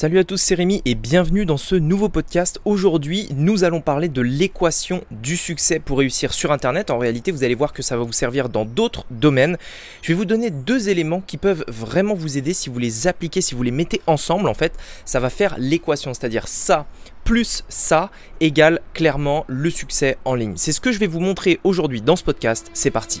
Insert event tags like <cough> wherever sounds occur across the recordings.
Salut à tous, c'est Rémi et bienvenue dans ce nouveau podcast. Aujourd'hui, nous allons parler de l'équation du succès pour réussir sur Internet. En réalité, vous allez voir que ça va vous servir dans d'autres domaines. Je vais vous donner deux éléments qui peuvent vraiment vous aider si vous les appliquez, si vous les mettez ensemble. En fait, ça va faire l'équation, c'est-à-dire ça plus ça égale clairement le succès en ligne. C'est ce que je vais vous montrer aujourd'hui dans ce podcast. C'est parti.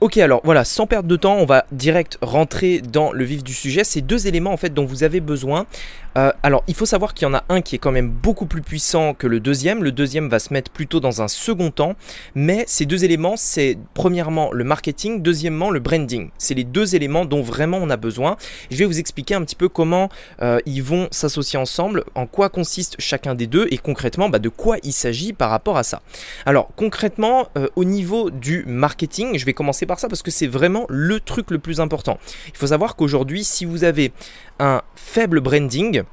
Ok, alors voilà, sans perdre de temps, on va direct rentrer dans le vif du sujet. Ces deux éléments en fait dont vous avez besoin. Euh, alors, il faut savoir qu'il y en a un qui est quand même beaucoup plus puissant que le deuxième. Le deuxième va se mettre plutôt dans un second temps. Mais ces deux éléments, c'est premièrement le marketing, deuxièmement le branding. C'est les deux éléments dont vraiment on a besoin. Je vais vous expliquer un petit peu comment euh, ils vont s'associer ensemble, en quoi consiste chacun des deux et concrètement bah, de quoi il s'agit par rapport à ça. Alors, concrètement, euh, au niveau du marketing, je vais commencer ça parce que c'est vraiment le truc le plus important. Il faut savoir qu'aujourd'hui, si vous avez un faible branding,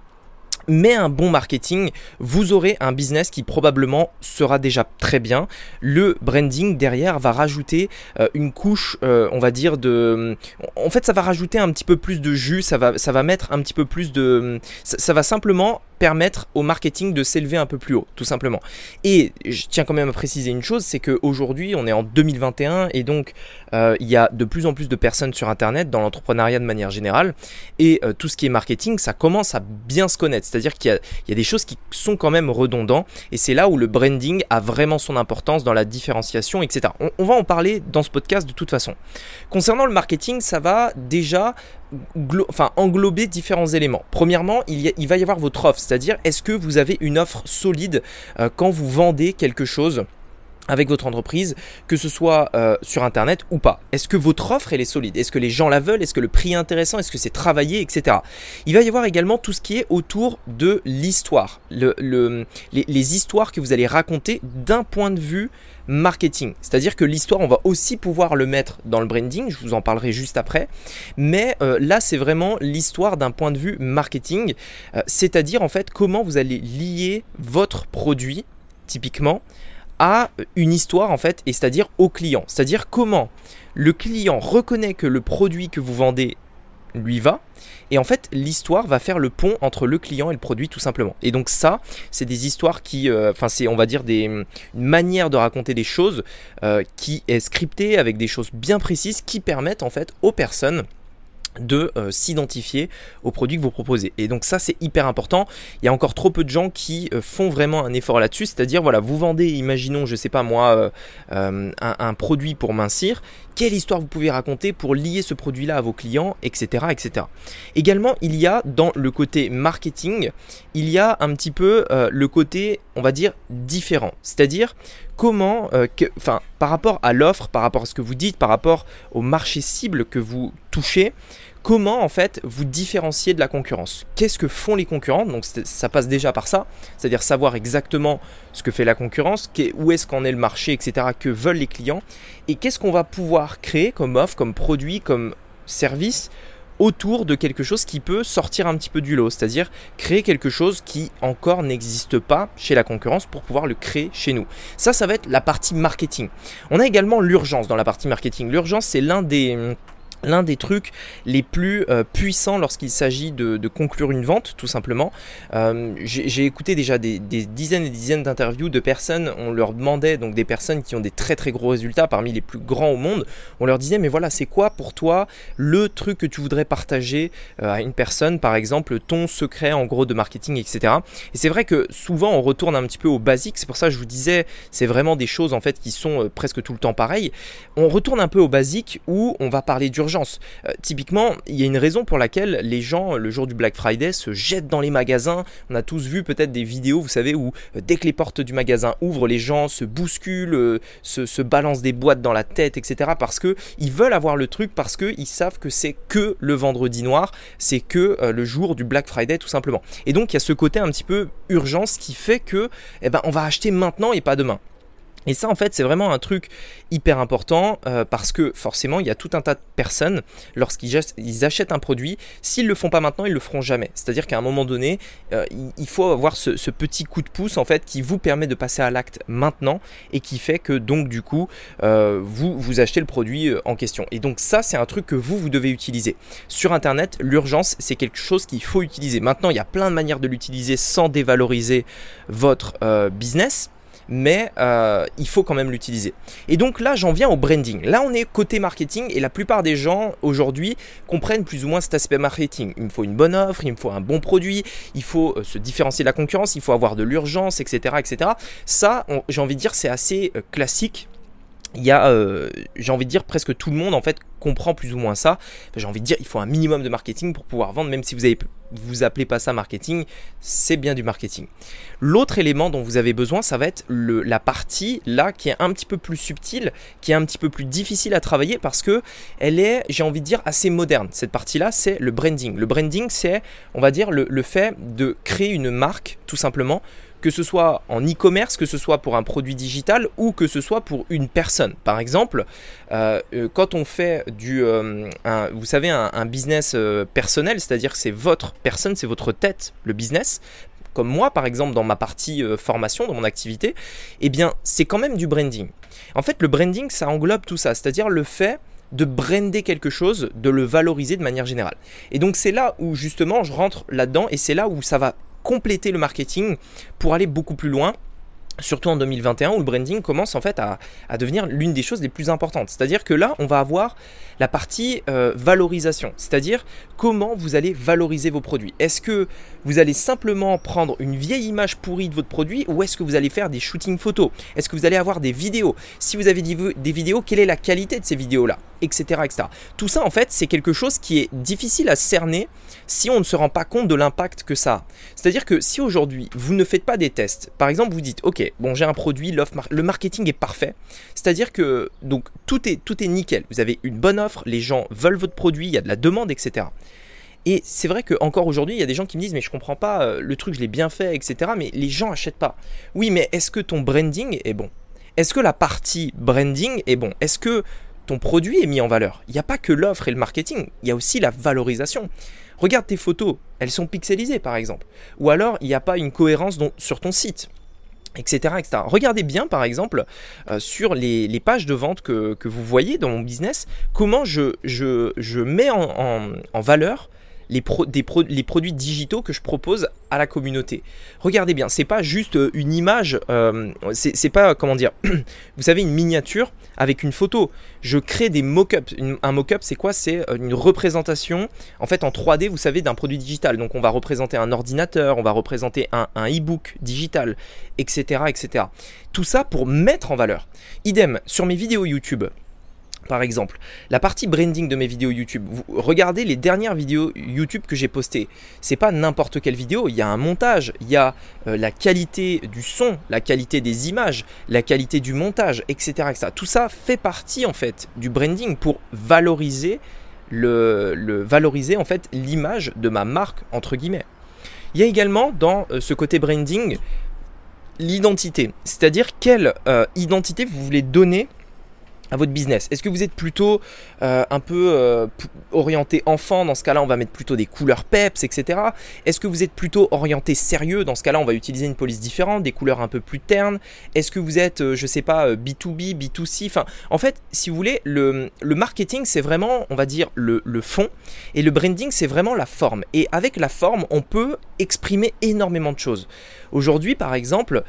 mais un bon marketing, vous aurez un business qui probablement sera déjà très bien. Le branding derrière va rajouter euh, une couche, euh, on va dire, de... En fait, ça va rajouter un petit peu plus de jus, ça va, ça va mettre un petit peu plus de... ça va simplement permettre au marketing de s'élever un peu plus haut, tout simplement. Et je tiens quand même à préciser une chose, c'est qu'aujourd'hui, on est en 2021 et donc euh, il y a de plus en plus de personnes sur Internet, dans l'entrepreneuriat de manière générale, et euh, tout ce qui est marketing, ça commence à bien se connaître. C'est-à-dire qu'il y, a des choses qui sont quand même redondants, et c'est là où le branding a vraiment son importance dans la différenciation, etc. On, va en parler dans ce podcast de toute façon. Concernant le marketing, ça va déjà enfin, englober différents éléments. Premièrement, il, il, va y avoir votre offre, c'est-à-dire est-ce que vous avez une offre solide euh, quand vous vendez quelque chose avec votre entreprise, que ce soit euh, sur Internet ou pas. Est-ce que votre offre elle est solide? Est-ce que les gens la veulent? Est-ce que le prix est intéressant? Est-ce que c'est travaillé Etc. Il va y avoir également tout ce qui est autour de l'histoire, le, les, les, histoires que vous allez raconter d'un point de vue marketing. C'est-à-dire que l'histoire, on va aussi pouvoir le mettre dans le branding, je vous en parlerai juste après, mais euh, là c'est vraiment l'histoire d'un point de vue marketing, euh, c'est-à-dire en fait comment vous allez lier votre produit, typiquement, à une histoire en fait, et c'est-à-dire au client. C'est-à-dire comment le client reconnaît que le produit que vous vendez lui va. Et en fait, l'histoire va faire le pont entre le client et le produit tout simplement. Et donc ça, c'est des histoires qui, euh, enfin c'est on va dire des, une manière de raconter des choses euh, qui est scriptée avec des choses bien précises qui permettent en fait aux personnes de euh, s'identifier aux produits que vous proposez. Et donc ça c'est hyper important. Il y a encore trop peu de gens qui euh, font vraiment un effort là-dessus. C'est-à-dire voilà, vous vendez, imaginons, je sais pas moi, euh, un, produit pour mincir. Quelle histoire vous pouvez raconter pour lier ce produit-là à vos clients, etc., etc. Également, il y a dans le côté marketing, il y a un petit peu le côté, on va dire, différent. C'est-à-dire comment, enfin, par rapport à l'offre, par rapport à ce que vous dites, par rapport au marché cible que vous touchez, comment en fait vous différencier de la concurrence? Qu'est-ce que font les concurrents? Donc ça passe déjà par ça, c'est-à-dire savoir exactement ce que fait la concurrence, où est-ce qu'en est le marché, etc., que veulent les clients, et qu'est-ce qu'on va pouvoir créer comme offre, comme produit, comme service autour de quelque chose qui peut sortir un petit peu du lot, c'est-à-dire créer quelque chose qui encore n'existe pas chez la concurrence pour pouvoir le créer chez nous. Ça, ça va être la partie marketing. On a également l'urgence dans la partie marketing. L'urgence, c'est l'un des l'un des trucs les plus euh, puissants lorsqu'il s'agit de, conclure une vente, tout simplement. Euh, j'ai écouté déjà des, dizaines et dizaines d'interviews de personnes, on leur demandait, donc des personnes qui ont des très très gros résultats, parmi les plus grands au monde, on leur disait, mais voilà, c'est quoi pour toi le truc que tu voudrais partager euh, à une personne, par exemple, ton secret en gros de marketing, etc. Et c'est vrai que souvent on retourne un petit peu au basique, c'est pour ça que je vous disais, c'est vraiment des choses en fait qui sont presque tout le temps pareilles. On retourne un peu au basique où on va parler d'urgence euh, typiquement, il y a une raison pour laquelle les gens, le jour du Black Friday, se jettent dans les magasins. On a tous vu peut-être des vidéos, vous savez, où euh, dès que les portes du magasin ouvrent, les gens se bousculent, euh, se, balancent des boîtes dans la tête, etc. Parce que ils veulent avoir le truc, parce qu'ils savent que c'est que le vendredi noir, c'est que le jour du Black Friday, tout simplement. Et donc, il y a ce côté un petit peu urgence qui fait que, eh ben, on va acheter maintenant et pas demain. Et ça, en fait, c'est vraiment un truc hyper important euh, parce que forcément, il y a tout un tas de personnes, lorsqu'ils achètent un produit, s'ils ne le font pas maintenant, ils le feront jamais. C'est-à-dire qu'à un moment donné, euh, il faut avoir ce, petit coup de pouce, en fait, qui vous permet de passer à l'acte maintenant et qui fait que, donc, du coup, euh, vous, vous achetez le produit en question. Et donc, ça, c'est un truc que vous, vous devez utiliser. Sur Internet, l'urgence, c'est quelque chose qu'il faut utiliser. Maintenant, il y a plein de manières de l'utiliser sans dévaloriser votre business mais euh, il faut quand même l'utiliser. Et donc là, j'en viens au branding. Là, on est côté marketing et la plupart des gens aujourd'hui comprennent plus ou moins cet aspect marketing. Il me faut une bonne offre, il me faut un bon produit, il faut euh, se différencier de la concurrence, il faut avoir de l'urgence, etc., etc. Ça, j'ai envie de dire, c'est assez euh, classique il y a, euh, j'ai envie de dire, presque tout le monde en fait comprend plus ou moins ça. j'ai envie de dire, il faut un minimum de marketing pour pouvoir vendre, même si vous avez, vous appelez pas ça marketing, c'est bien du marketing. L'autre élément dont vous avez besoin, ça va être le, la partie là qui est un petit peu plus subtile, qui est un petit peu plus difficile à travailler parce que elle est, j'ai envie de dire, assez moderne. Cette partie-là, c'est le branding. Le branding, c'est, on va dire, le, le fait de créer une marque, tout simplement, que ce soit en e-commerce, que ce soit pour un produit digital ou que ce soit pour une personne. Par exemple, euh, euh, quand on fait du, euh, vous savez, un, business personnel, c'est-à-dire que c'est votre personne, c'est votre tête, le business, comme moi par exemple dans ma partie formation, dans mon activité, eh bien c'est quand même du branding. En fait le branding ça englobe tout ça, c'est-à-dire le fait de brander quelque chose, de le valoriser de manière générale. Et donc c'est là où justement je rentre là-dedans et c'est là où ça va compléter le marketing pour aller beaucoup plus loin surtout en 2021 où le branding commence en fait à, devenir l'une des choses les plus importantes. C'est-à-dire que là, on va avoir la partie euh, valorisation, c'est-à-dire comment vous allez valoriser vos produits. Est-ce que vous allez simplement prendre une vieille image pourrie de votre produit ou est-ce que vous allez faire des shootings photos? Est-ce que vous allez avoir des vidéos? Si vous avez des vidéos, quelle est la qualité de ces vidéos-là? Etc.. Tout ça, en fait, c'est quelque chose qui est difficile à cerner si on ne se rend pas compte de l'impact que ça a. C'est-à-dire que si aujourd'hui, vous ne faites pas des tests, par exemple, vous dites, OK, bon, j'ai un produit, le marketing est parfait. C'est-à-dire que donc tout est, nickel. Vous avez une bonne offre, les gens veulent votre produit, il y a de la demande, etc. Et c'est vrai qu'encore aujourd'hui, il y a des gens qui me disent mais je comprends pas, euh, le truc je l'ai bien fait, etc. Mais les gens achètent pas. Oui, mais est-ce que ton branding est bon? Est-ce que la partie branding est bon? Est-ce que ton produit est mis en valeur Il n'y a pas que l'offre et le marketing, il y a aussi la valorisation. Regarde tes photos, elles sont pixelisées par exemple. Ou alors il n'y a pas une cohérence sur ton site. Etc. Regardez bien par exemple euh, sur les, pages de vente que, vous voyez dans mon business, comment je, mets en, valeur les, produits digitaux que je propose à la communauté. Regardez bien, c'est pas juste une image, euh, c'est pas comment dire, <clears throat> vous savez, une miniature avec une photo. Je crée des mock-ups. Un mock-up, c'est quoi? C'est euh, une représentation en fait en 3D, vous savez, d'un produit digital. Donc on va représenter un ordinateur, on va représenter un, un e-book digital, etc., etc. Tout ça pour mettre en valeur. Idem sur mes vidéos YouTube par exemple. La partie branding de mes vidéos YouTube. Regardez les dernières vidéos YouTube que j'ai postées. C'est pas n'importe quelle vidéo. Il y a un montage, il y a euh, la qualité du son, la qualité des images, la qualité du montage, etc., Tout ça fait partie en fait du branding pour valoriser le, valoriser en fait l'image de ma marque entre guillemets. Il y a également dans euh, ce côté branding l'identité, c'est-à-dire quelle euh, identité vous voulez donner à votre business Est-ce que vous êtes plutôt euh, un peu euh, orienté enfant Dans ce cas-là, on va mettre plutôt des couleurs peps, etc. Est-ce que vous êtes plutôt orienté sérieux Dans ce cas-là, on va utiliser une police différente, des couleurs un peu plus ternes. Est-ce que vous êtes, euh, je sais pas, B2B, B2C Enfin, en fait, si vous voulez, le, marketing, c'est vraiment, on va dire, le fond. Et le branding, c'est vraiment la forme. Et avec la forme, on peut exprimer énormément de choses. Aujourd'hui, par exemple,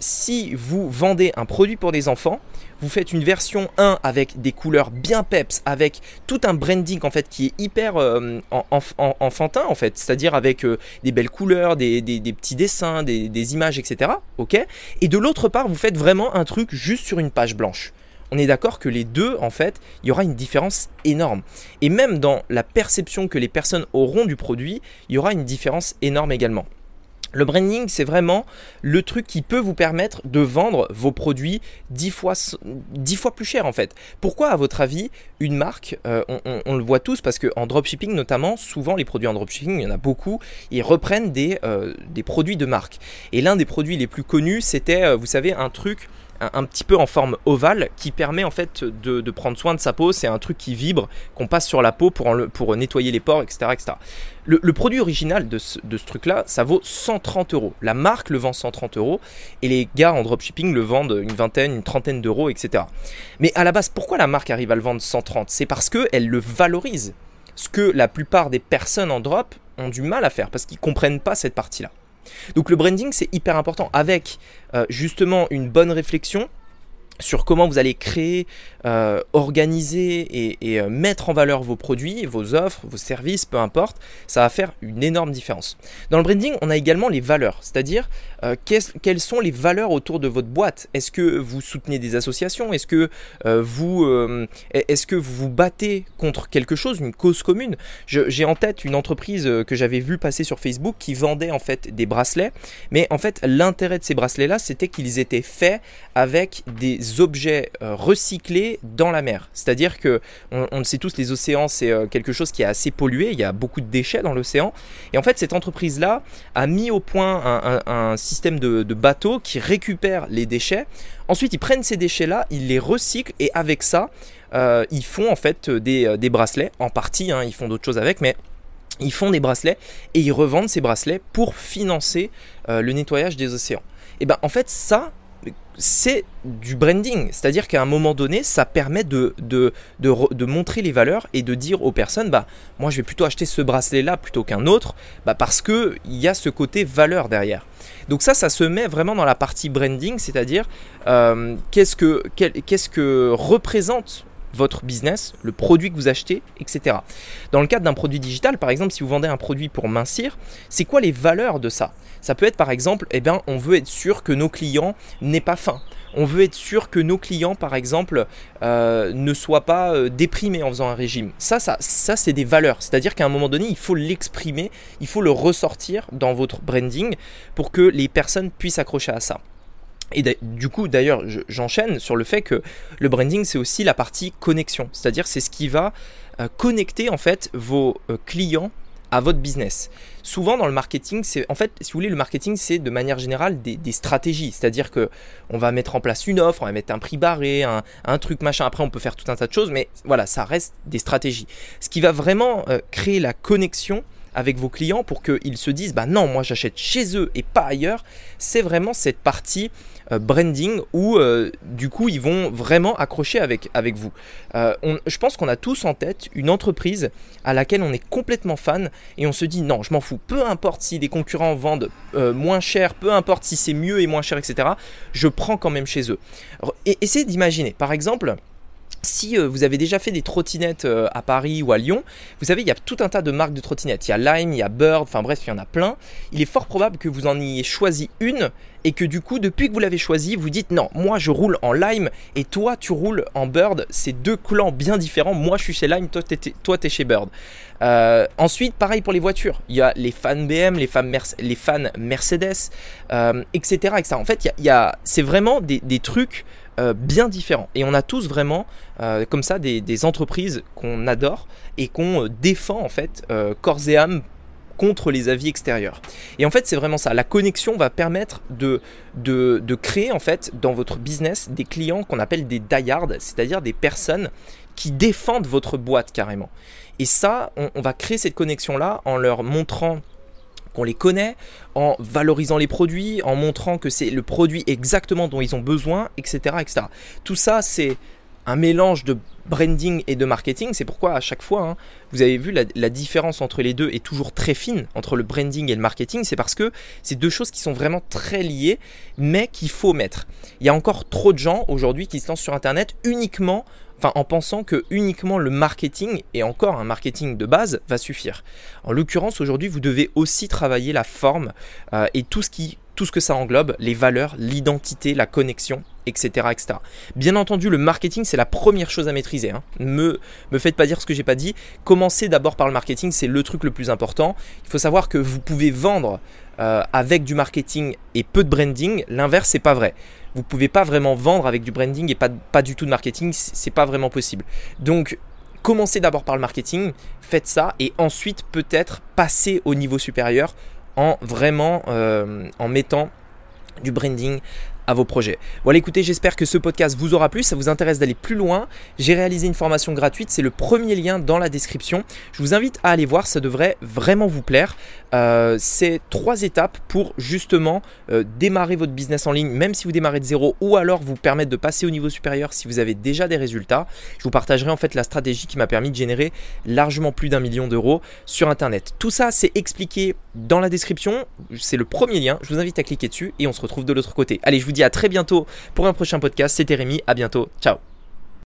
si vous vendez un produit pour des enfants, vous faites une version 1 avec des couleurs bien peps, avec tout un branding en fait qui est hyper euh, enfantin en fait, c'est-à-dire avec euh, des belles couleurs, des, petits dessins, des, images, etc. Ok? Et de l'autre part, vous faites vraiment un truc juste sur une page blanche on est d'accord que les deux, en fait, il y aura une différence énorme. Et même dans la perception que les personnes auront du produit, il y aura une différence énorme également. Le branding, c'est vraiment le truc qui peut vous permettre de vendre vos produits 10 fois, plus cher en fait. Pourquoi à votre avis une marque, euh, on, le voit tous parce qu'en dropshipping notamment, souvent les produits en dropshipping, il y en a beaucoup, ils reprennent des, euh, des produits de marque. Et l'un des produits les plus connus, c'était, euh, vous savez, un truc un, petit peu en forme ovale qui permet en fait de, prendre soin de sa peau. C'est un truc qui vibre, qu'on passe sur la peau pour, pour nettoyer les pores, etc. etc. Le, produit original de ce, de ce truc-là, ça vaut 130 euros. La marque le vend 130 euros et les gars en dropshipping le vendent une vingtaine, une trentaine d'euros, etc. Mais à la base, pourquoi la marque arrive à le vendre 130 C'est parce qu'elle le valorise. Ce que la plupart des personnes en drop ont du mal à faire parce qu'ils comprennent pas cette partie-là. Donc le branding, c'est hyper important avec euh, justement une bonne réflexion sur comment vous allez créer, euh, organiser et, euh, mettre en valeur vos produits, vos offres, vos services, peu importe, ça va faire une énorme différence. Dans le branding, on a également les valeurs, c'est-à-dire euh, quelles sont les valeurs autour de votre boîte? Est-ce que vous soutenez des associations? Est-ce que vous, est-ce que vous vous battez contre quelque chose, une cause commune? J'ai en tête une entreprise que j'avais vue passer sur Facebook qui vendait en fait des bracelets, mais en fait l'intérêt de ces bracelets-là, c'était qu'ils étaient faits avec des objets euh, dans la mer. C'est-à-dire que, on, le sait tous, les océans, c'est euh, quelque chose qui est assez pollué, il y a beaucoup de déchets dans l'océan. Et en fait, cette entreprise-là a mis au point un, système de, bateaux qui récupère les déchets. Ensuite, ils prennent ces déchets-là, ils les recyclent et avec ça, euh, ils font en fait des, bracelets, en partie, hein, ils font d'autres choses avec, mais ils font des bracelets et ils revendent ces bracelets pour financer le nettoyage des océans. Et ben en fait ça, c'est du branding. C'est-à-dire qu'à un moment donné, ça permet de, montrer les valeurs et de dire aux personnes, bah, moi je vais plutôt acheter ce bracelet-là plutôt qu'un autre, bah, parce qu'il y a ce côté valeur derrière. Donc ça, ça se met vraiment dans la partie branding, c'est-à-dire euh, qu'est-ce que, qu'est-ce que représente votre business, le produit que vous achetez, etc. Dans le cadre d'un produit digital, par exemple, si vous vendez un produit pour mincir, c'est quoi les valeurs de ça? Ça peut être par exemple, eh bien, on veut être sûr que nos clients n'aient pas faim. On veut être sûr que nos clients, par exemple, euh, ne soient pas euh, déprimés en faisant un régime. Ça, ça, ça c'est des valeurs. C'est-à-dire qu'à un moment donné, il faut l'exprimer, il faut le ressortir dans votre branding pour que les personnes puissent accrocher à ça. Et du coup, d'ailleurs, j'enchaîne sur le fait que le branding, c'est aussi la partie connexion. C'est-à-dire, c'est ce qui va euh, connecter en fait vos euh, clients à votre business. Souvent dans le marketing, c'est en fait, si vous voulez, le marketing, c'est de manière générale des, stratégies. C'est-à-dire que on va mettre en place une offre, on va mettre un prix barré, un, truc machin. Après, on peut faire tout un tas de choses, mais voilà, ça reste des stratégies. Ce qui va vraiment euh, créer la connexion avec vos clients pour qu'ils se disent bah non moi j'achète chez eux et pas ailleurs. C'est vraiment cette partie euh, branding où euh, du coup ils vont vraiment accrocher avec, avec vous. Euh, je pense qu'on a tous en tête une entreprise à laquelle on est complètement fan et on se dit non je m'en fous. Peu importe si les concurrents vendent moins cher peu importe si c'est mieux et moins cher etc je prends quand même chez eux. Et essayez d'imaginer par exemple si euh, vous avez déjà fait des trottinettes euh, à Paris ou à Lyon, vous savez, il y a tout un tas de marques de trottinettes. Il y a Lime, il y a Bird, enfin bref, il y en a plein. Il est fort probable que vous en ayez choisi une et que du coup, depuis que vous l'avez choisi, vous dites non, moi je roule en Lime et toi tu roules en Bird. C'est deux clans bien différents. Moi je suis chez Lime, toi tu es, chez Bird. Euh, ensuite, pareil pour les voitures. Il y a les fans BM, les fans, Mercedes, etc., En fait, c'est vraiment des trucs euh, bien différents. Et on a tous vraiment euh, comme ça des, entreprises qu'on adore et qu'on euh, défend en fait corps et âme contre les avis extérieurs. Et en fait, c'est vraiment ça. La connexion va permettre de, de, créer en fait dans votre business des clients qu'on appelle des diehards, c'est-à-dire des personnes qui défendent votre boîte carrément. Et ça, on va créer cette connexion-là en leur montrant qu'on les connaît, en valorisant les produits, en montrant que c'est le produit exactement dont ils ont besoin, etc. etc. Tout ça, c'est un mélange de branding et de marketing. C'est pourquoi à chaque fois, hein, vous avez vu la, différence entre les deux est toujours très fine entre le branding et le marketing. C'est parce que c'est deux choses qui sont vraiment très liées, mais qu'il faut mettre. Il y a encore trop de gens aujourd'hui qui se lancent sur Internet uniquement enfin en pensant que uniquement le marketing et encore un marketing de base va suffire. En l'occurrence, aujourd'hui, vous devez aussi travailler la forme euh, et tout ce qui tout ce que ça englobe, les valeurs, l'identité, la connexion, etc.. Bien entendu, le marketing, c'est la première chose à maîtriser. Hein. Me, faites pas dire ce que j'ai pas dit. Commencez d'abord par le marketing, c'est le truc le plus important. Il faut savoir que vous pouvez vendre euh, avec du marketing et peu de branding. L'inverse, c'est pas vrai vous pouvez pas vraiment vendre avec du branding et pas, pas du tout de marketing, c'est pas vraiment possible. Donc commencez d'abord par le marketing, faites ça et ensuite peut-être passer au niveau supérieur en vraiment euh, en mettant du branding vos projets. Voilà, écoutez, j'espère que ce podcast vous aura plu, ça vous intéresse d'aller plus loin? J'ai réalisé une formation gratuite, c'est le premier lien dans la description. Je vous invite à aller voir, ça devrait vraiment vous plaire. Euh, c'est trois étapes pour justement euh, démarrer votre business en ligne, même si vous démarrez de zéro, ou alors vous permettre de passer au niveau supérieur si vous avez déjà des résultats. Je vous partagerai en fait la stratégie qui m'a permis de générer largement plus d'un million d'euros sur Internet. Tout ça, c'est expliqué dans la description. C'est le premier lien. Je vous invite à cliquer dessus et on se retrouve de l'autre côté. Allez, je à très bientôt pour un prochain podcast. C'était Rémi. À bientôt. Ciao.